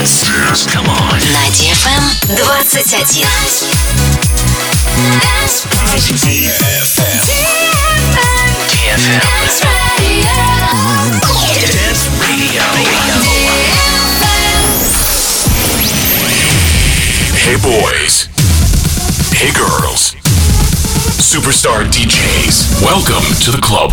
Dance. Come on. На DFM 21. DFM. Dance Radio. Dance Radio. Hey boys. Hey girls. Superstar DJs. Welcome to the club.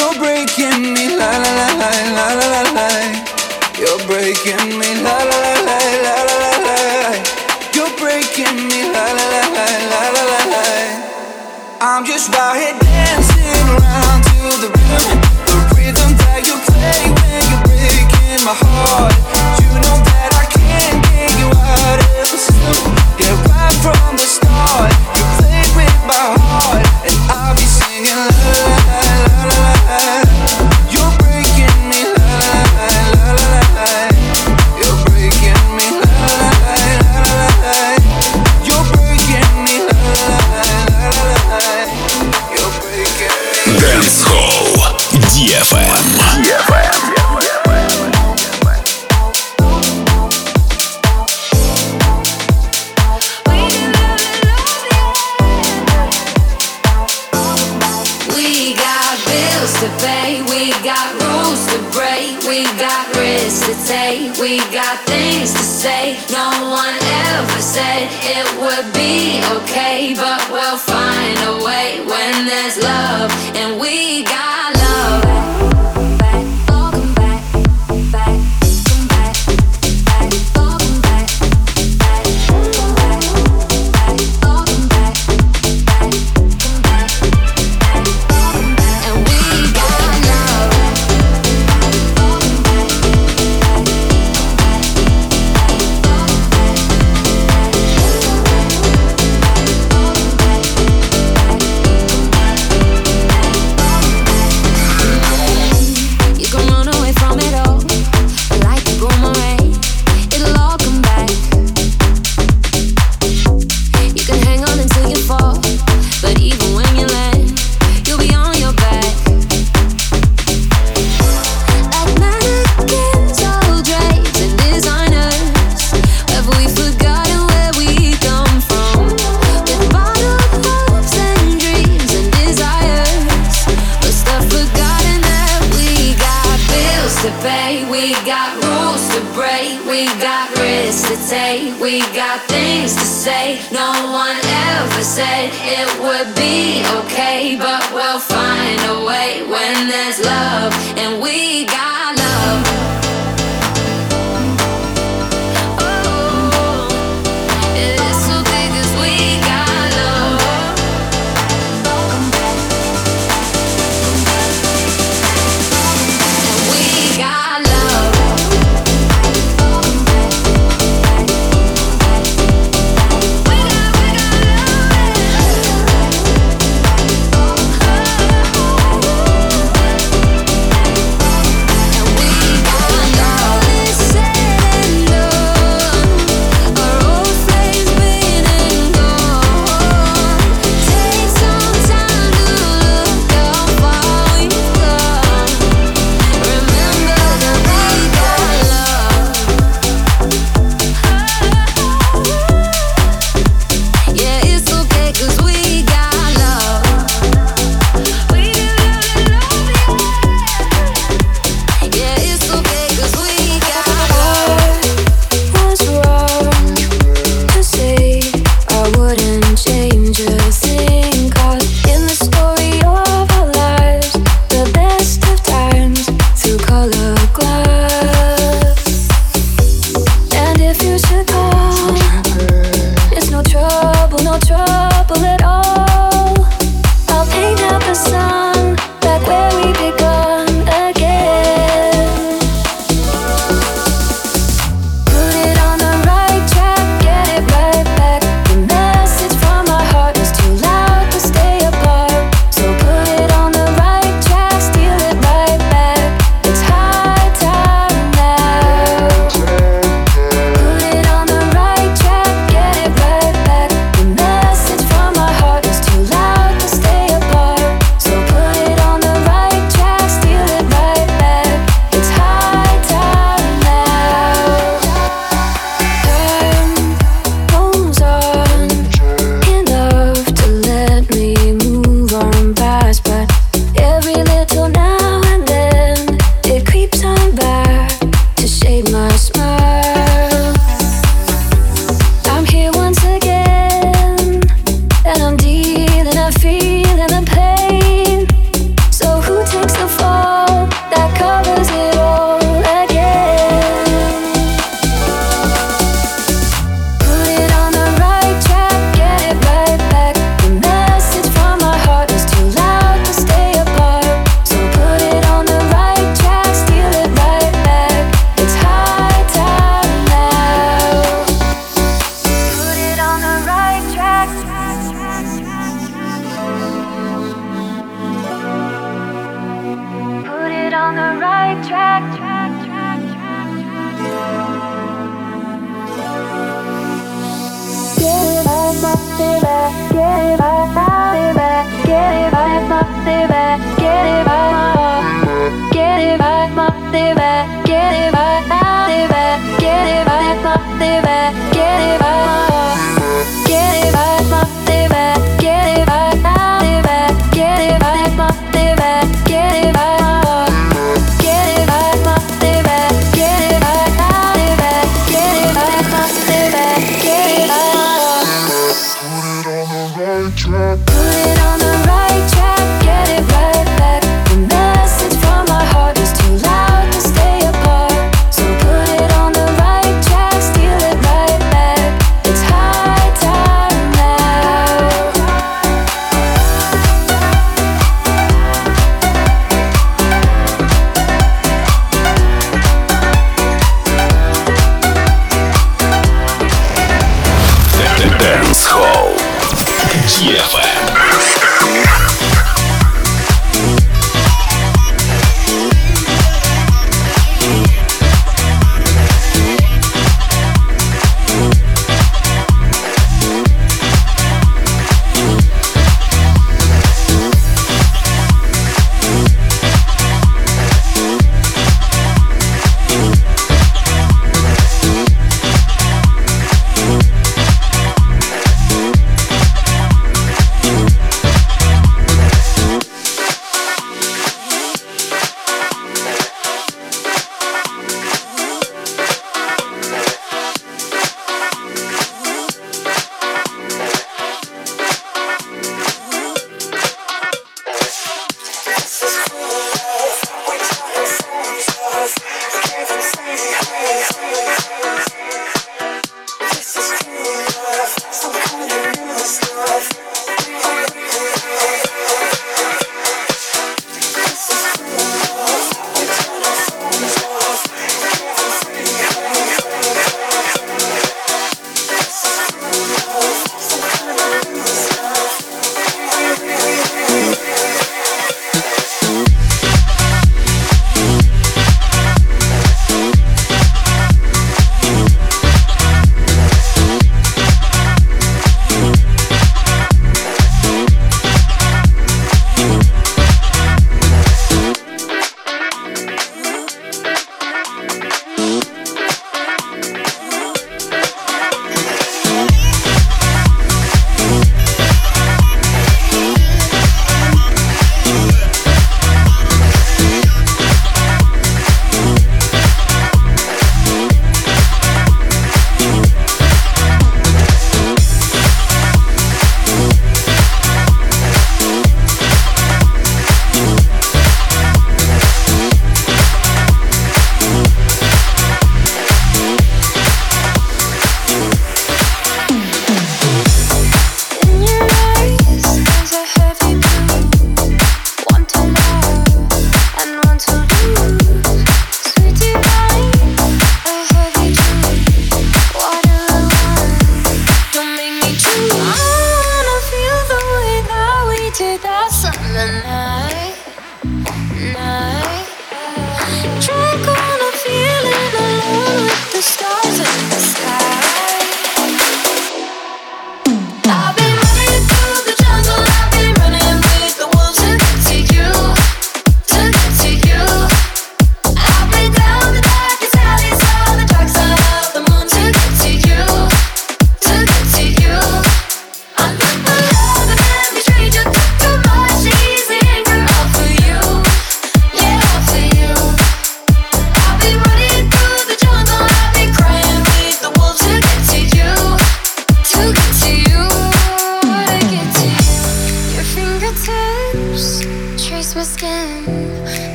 You're breaking me la la la la la la la la. You're breaking me la la la la la la la la. You're breaking me la la la la la la la la. I'm just out here We got things to say, no one ever said it would be okay, but we'll find a way when there's love and we got.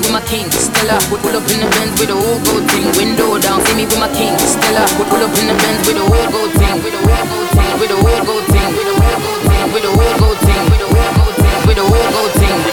with my king, Stella. Would pull up in the Benz with the whole gold thing, window down. See me with my king, Stella. Would pull up in the Benz with the whole gold thing, with the whole gold thing, with the whole gold thing, with the whole gold thing, with the whole gold thing, with the whole gold thing, with the whole gold thing.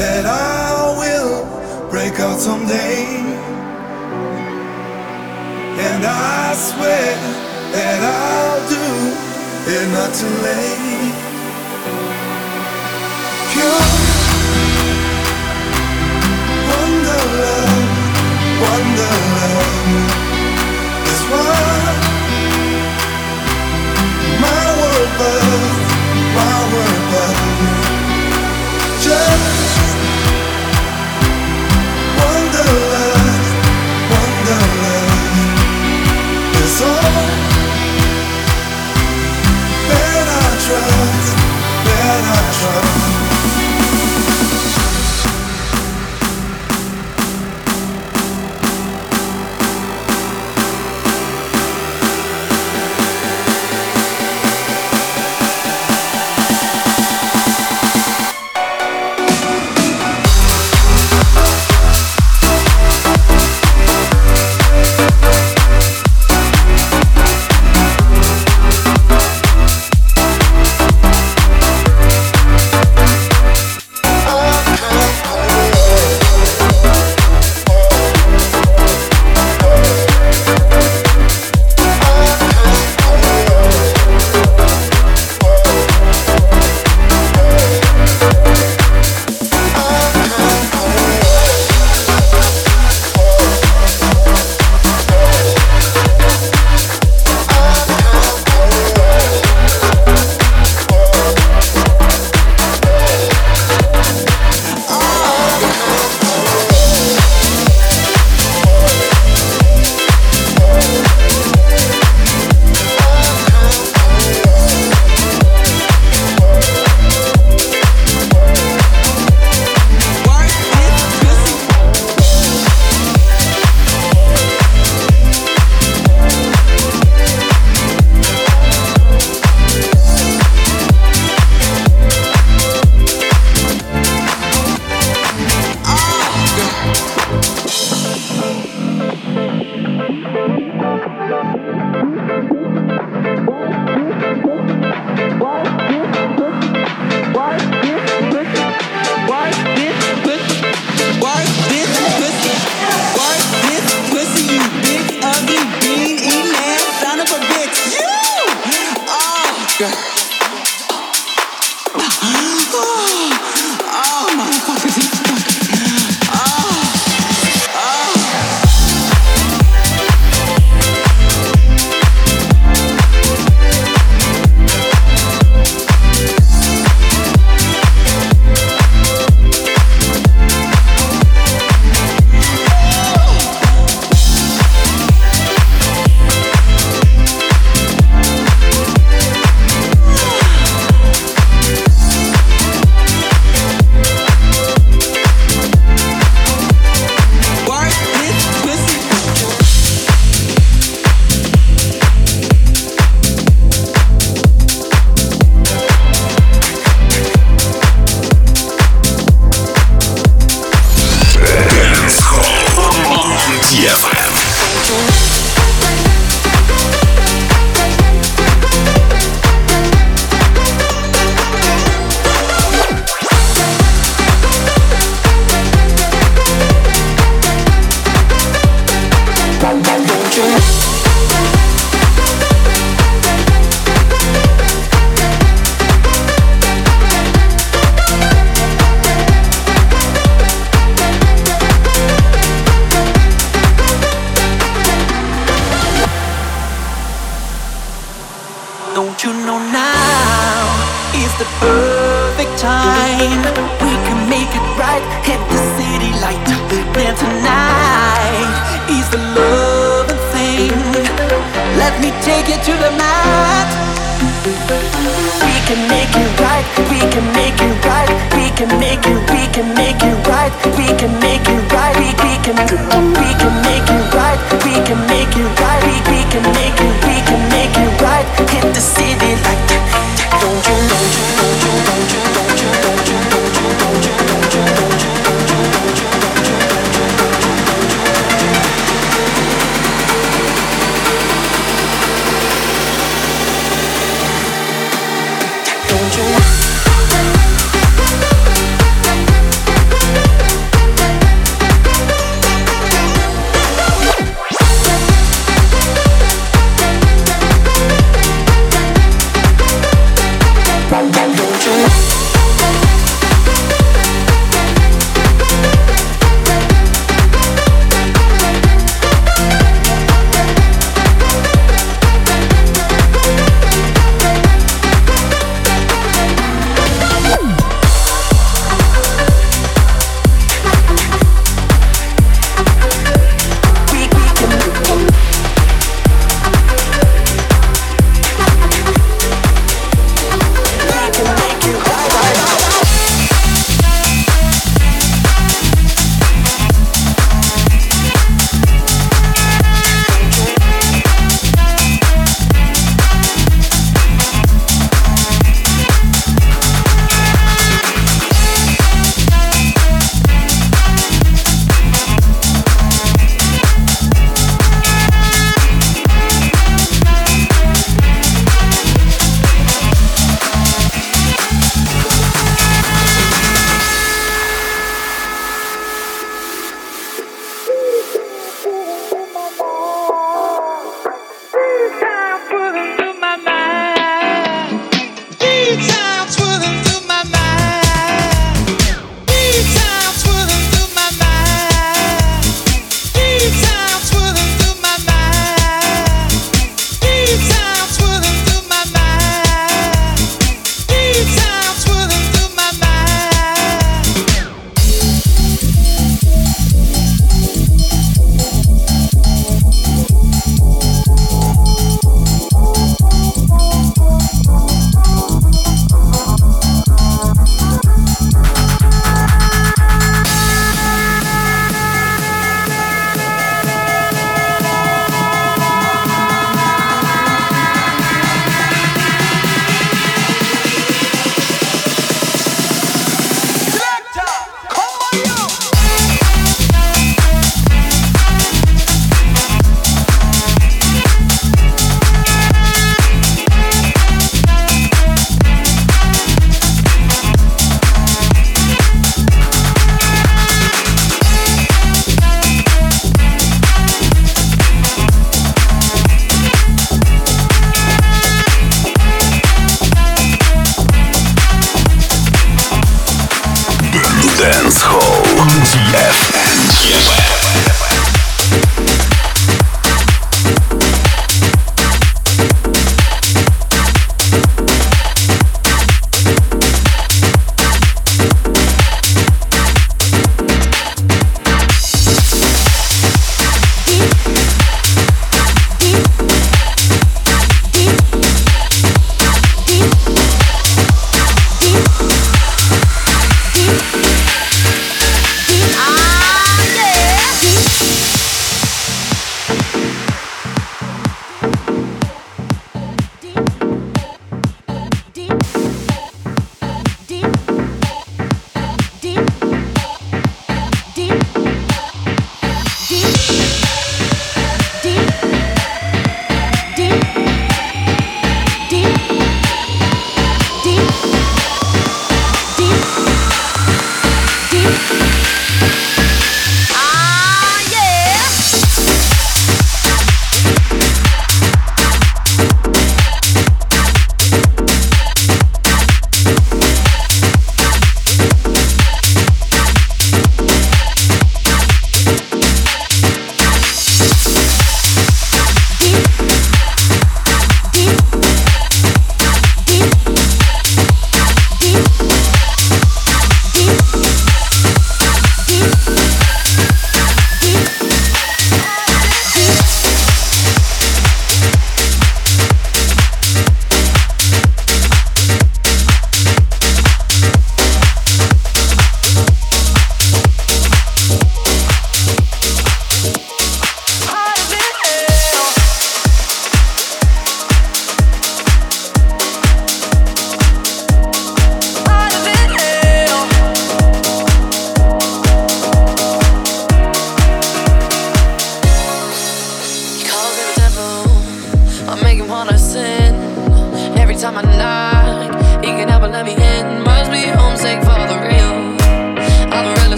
that I will break out someday. And I swear that I'll do it not too late. Pure wonderland, wonderland is what my world above, my world above. Just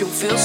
you feel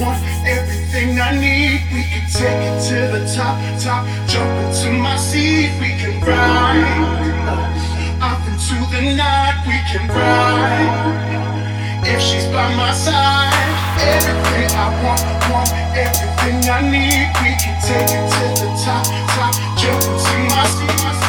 want everything I need. We can take it to the top, top. Jump into my seat, we can ride. up into the night, we can ride. If she's by my side, everything I want, want everything I need. We can take it to the top, top. Jump into my seat.